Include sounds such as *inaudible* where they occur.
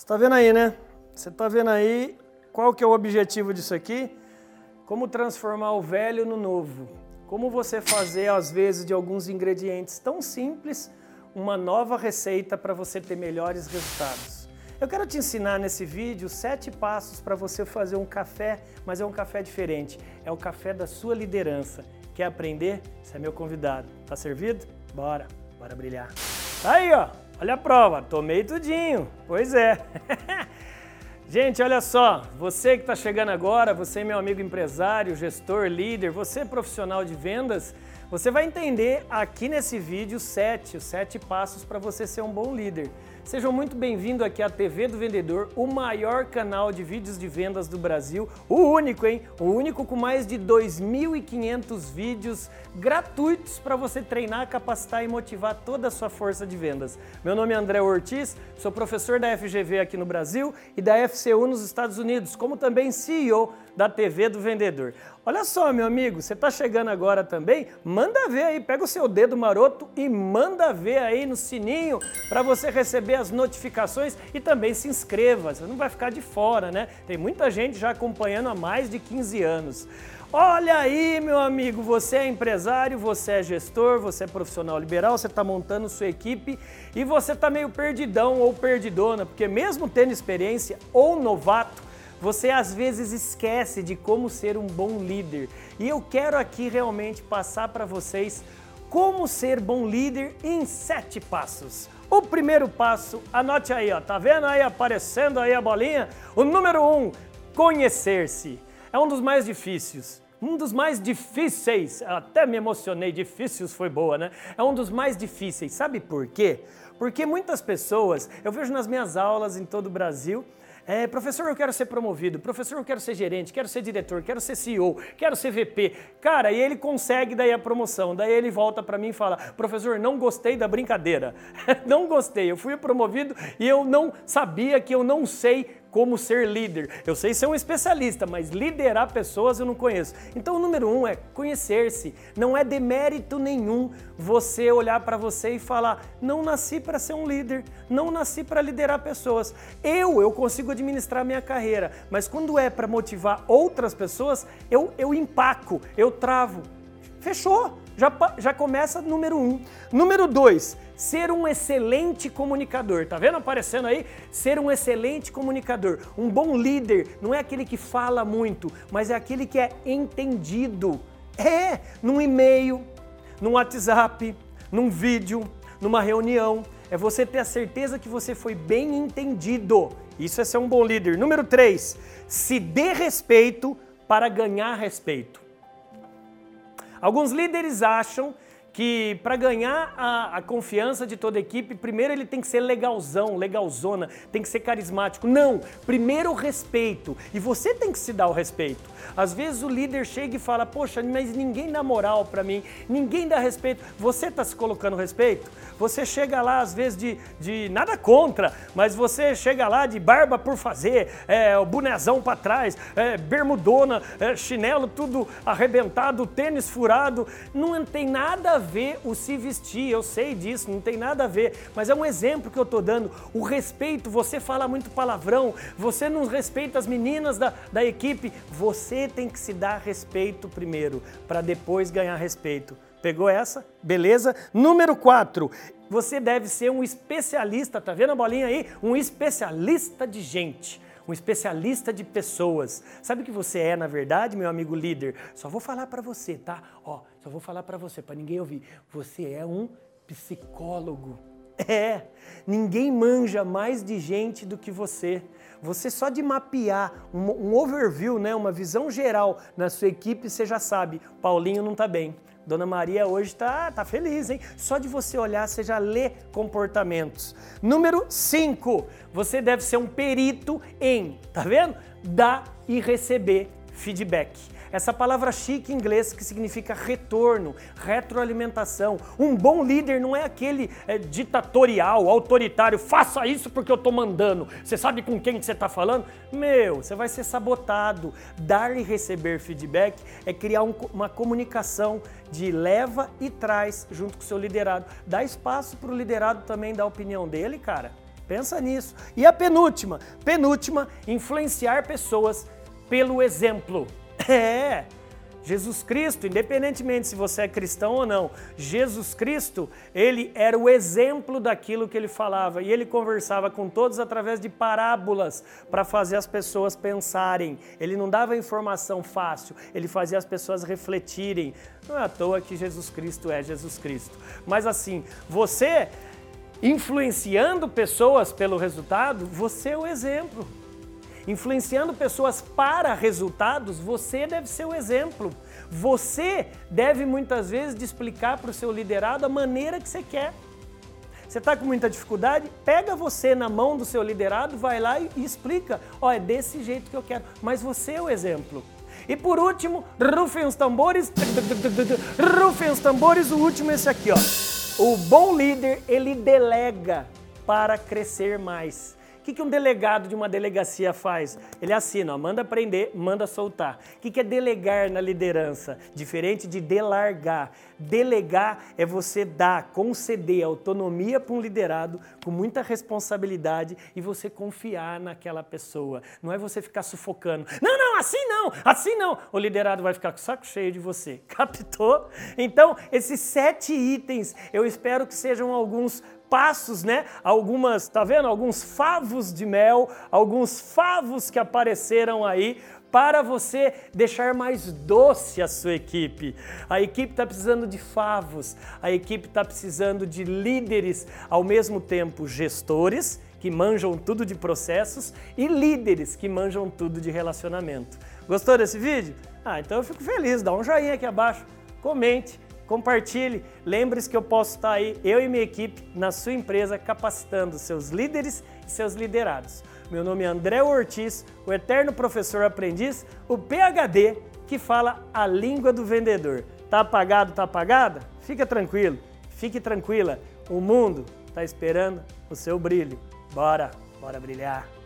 Você está vendo aí, né? Você está vendo aí qual que é o objetivo disso aqui? Como transformar o velho no novo. Como você fazer, às vezes, de alguns ingredientes tão simples, uma nova receita para você ter melhores resultados. Eu quero te ensinar nesse vídeo sete passos para você fazer um café, mas é um café diferente. É o café da sua liderança. Quer aprender? Você é meu convidado. Tá servido? Bora, bora brilhar. Tá aí, ó. Olha a prova, tomei tudinho. Pois é. *laughs* Gente, olha só, você que está chegando agora, você meu amigo empresário, gestor, líder, você profissional de vendas, você vai entender aqui nesse vídeo sete, os sete passos para você ser um bom líder. Sejam muito bem-vindos aqui à TV do Vendedor, o maior canal de vídeos de vendas do Brasil, o único, hein? O único com mais de 2.500 vídeos gratuitos para você treinar, capacitar e motivar toda a sua força de vendas. Meu nome é André Ortiz, sou professor da FGV aqui no Brasil e da FCU nos Estados Unidos, como também CEO da TV do Vendedor. Olha só, meu amigo, você está chegando agora também? Manda ver aí, pega o seu dedo maroto e manda ver aí no sininho para você receber as notificações e também se inscreva, você não vai ficar de fora, né? Tem muita gente já acompanhando há mais de 15 anos. Olha aí, meu amigo, você é empresário, você é gestor, você é profissional liberal, você está montando sua equipe e você está meio perdidão ou perdidona, porque mesmo tendo experiência ou novato, você às vezes esquece de como ser um bom líder. E eu quero aqui realmente passar para vocês como ser bom líder em sete passos. O primeiro passo, anote aí, ó, tá vendo aí aparecendo aí a bolinha? O número um, conhecer-se. É um dos mais difíceis. Um dos mais difíceis, até me emocionei, difíceis foi boa, né? É um dos mais difíceis. Sabe por quê? Porque muitas pessoas, eu vejo nas minhas aulas em todo o Brasil, é, professor, eu quero ser promovido. Professor, eu quero ser gerente, quero ser diretor, quero ser CEO, quero ser VP. Cara, e ele consegue daí a promoção. Daí ele volta para mim e fala: professor, não gostei da brincadeira. *laughs* não gostei. Eu fui promovido e eu não sabia que eu não sei como ser líder. Eu sei ser um especialista, mas liderar pessoas eu não conheço. Então, o número um é conhecer-se. Não é demérito nenhum você olhar para você e falar: não nasci para ser um líder, não nasci para liderar pessoas. Eu, eu consigo administrar minha carreira, mas quando é para motivar outras pessoas, eu, eu empaco, eu travo. Fechou. Já, já começa número um. Número dois, ser um excelente comunicador. Tá vendo aparecendo aí? Ser um excelente comunicador. Um bom líder não é aquele que fala muito, mas é aquele que é entendido. É, num e-mail, num WhatsApp, num vídeo, numa reunião. É você ter a certeza que você foi bem entendido. Isso é ser um bom líder. Número 3, se dê respeito para ganhar respeito. Alguns líderes acham que para ganhar a, a, confiança de toda a equipe, primeiro ele tem que ser legalzão, legalzona, tem que ser carismático. Não, primeiro o respeito. E você tem que se dar o respeito. Às vezes o líder chega e fala: Poxa, mas ninguém dá moral para mim, ninguém dá respeito. Você está se colocando respeito? Você chega lá, às vezes, de, de nada contra, mas você chega lá de barba por fazer, é, o bonezão para trás, é, bermudona, é, chinelo tudo arrebentado, tênis furado. Não tem nada a ver o se vestir, eu sei disso, não tem nada a ver, mas é um exemplo que eu estou dando. O respeito, você fala muito palavrão, você não respeita as meninas da, da equipe, você tem que se dar respeito primeiro, para depois ganhar respeito. Pegou essa? Beleza? Número 4. Você deve ser um especialista, tá vendo a bolinha aí? Um especialista de gente um especialista de pessoas. Sabe o que você é, na verdade, meu amigo líder? Só vou falar para você, tá? Ó, só vou falar para você, para ninguém ouvir. Você é um psicólogo. *laughs* É, ninguém manja mais de gente do que você. Você só de mapear um, overview, né, uma visão geral na sua equipe, você já sabe, Paulinho não está bem. Dona Maria hoje está tá feliz, hein? Só de você olhar, você já lê comportamentos. Número 5, você deve ser um perito em, tá vendo? Dar e receber feedback. Essa palavra chique em inglês que significa retorno, retroalimentação. Um bom líder não é aquele é, ditatorial, autoritário, faça isso porque eu estou mandando. Você sabe com quem você está falando? Meu, você vai ser sabotado. Dar e receber feedback é criar um, uma comunicação de leva e traz junto com o seu liderado. Dá espaço para o liderado também dar a opinião dele, cara. Pensa nisso. E a penúltima, penúltima, influenciar pessoas pelo exemplo. *laughs* É. Jesus Cristo, independentemente se você é cristão ou não, Jesus Cristo, ele era o exemplo daquilo que ele falava e ele conversava com todos através de parábolas para fazer as pessoas pensarem. Ele não dava informação fácil, ele fazia as pessoas refletirem. Não é à toa que Jesus Cristo é Jesus Cristo. Mas assim, você influenciando pessoas pelo resultado, você é o exemplo influenciando pessoas para resultados, você deve ser o exemplo. Você deve muitas vezes explicar para o seu liderado a maneira que você quer. Você está com muita dificuldade? Pega você na mão do seu liderado, vai lá e, e explica. Ó, oh, é desse jeito que eu quero. Mas você é o exemplo. E por último, rufem os tambores. Rufem os tambores. O último é esse aqui, ó. O bom líder, ele delega para crescer mais. O que, que um delegado de uma delegacia faz? Ele assina, ó, manda prender, manda soltar. O que, que é delegar na liderança? Diferente de delargar. Delegar é você dar, conceder autonomia para um liderado com muita responsabilidade e você confiar naquela pessoa. Não é você ficar sufocando. Não, não, assim não, assim não. O liderado vai ficar com o saco cheio de você. *laughs* Captou? Então, esses sete itens, eu espero que sejam alguns passos, né? Algumas, tá vendo? Alguns favos de mel, alguns favos que apareceram aí para você deixar mais doce a sua equipe. A equipe está precisando de favos, a equipe está precisando de líderes, ao mesmo tempo gestores, que manjam tudo de processos, e líderes que manjam tudo de relacionamento. Gostou desse vídeo? Ah, então eu fico feliz, dá um joinha aqui abaixo, comente, compartilhe. Lembre-se que eu posso estar aí, eu e minha equipe, na sua empresa, capacitando seus líderes e seus liderados. Meu nome é André Ortiz, o eterno professor aprendiz, o PhD, que fala a língua do vendedor. Tá apagado, tá apagada? Fica tranquilo, fique tranquila. O mundo está esperando o seu brilho. Bora, bora brilhar.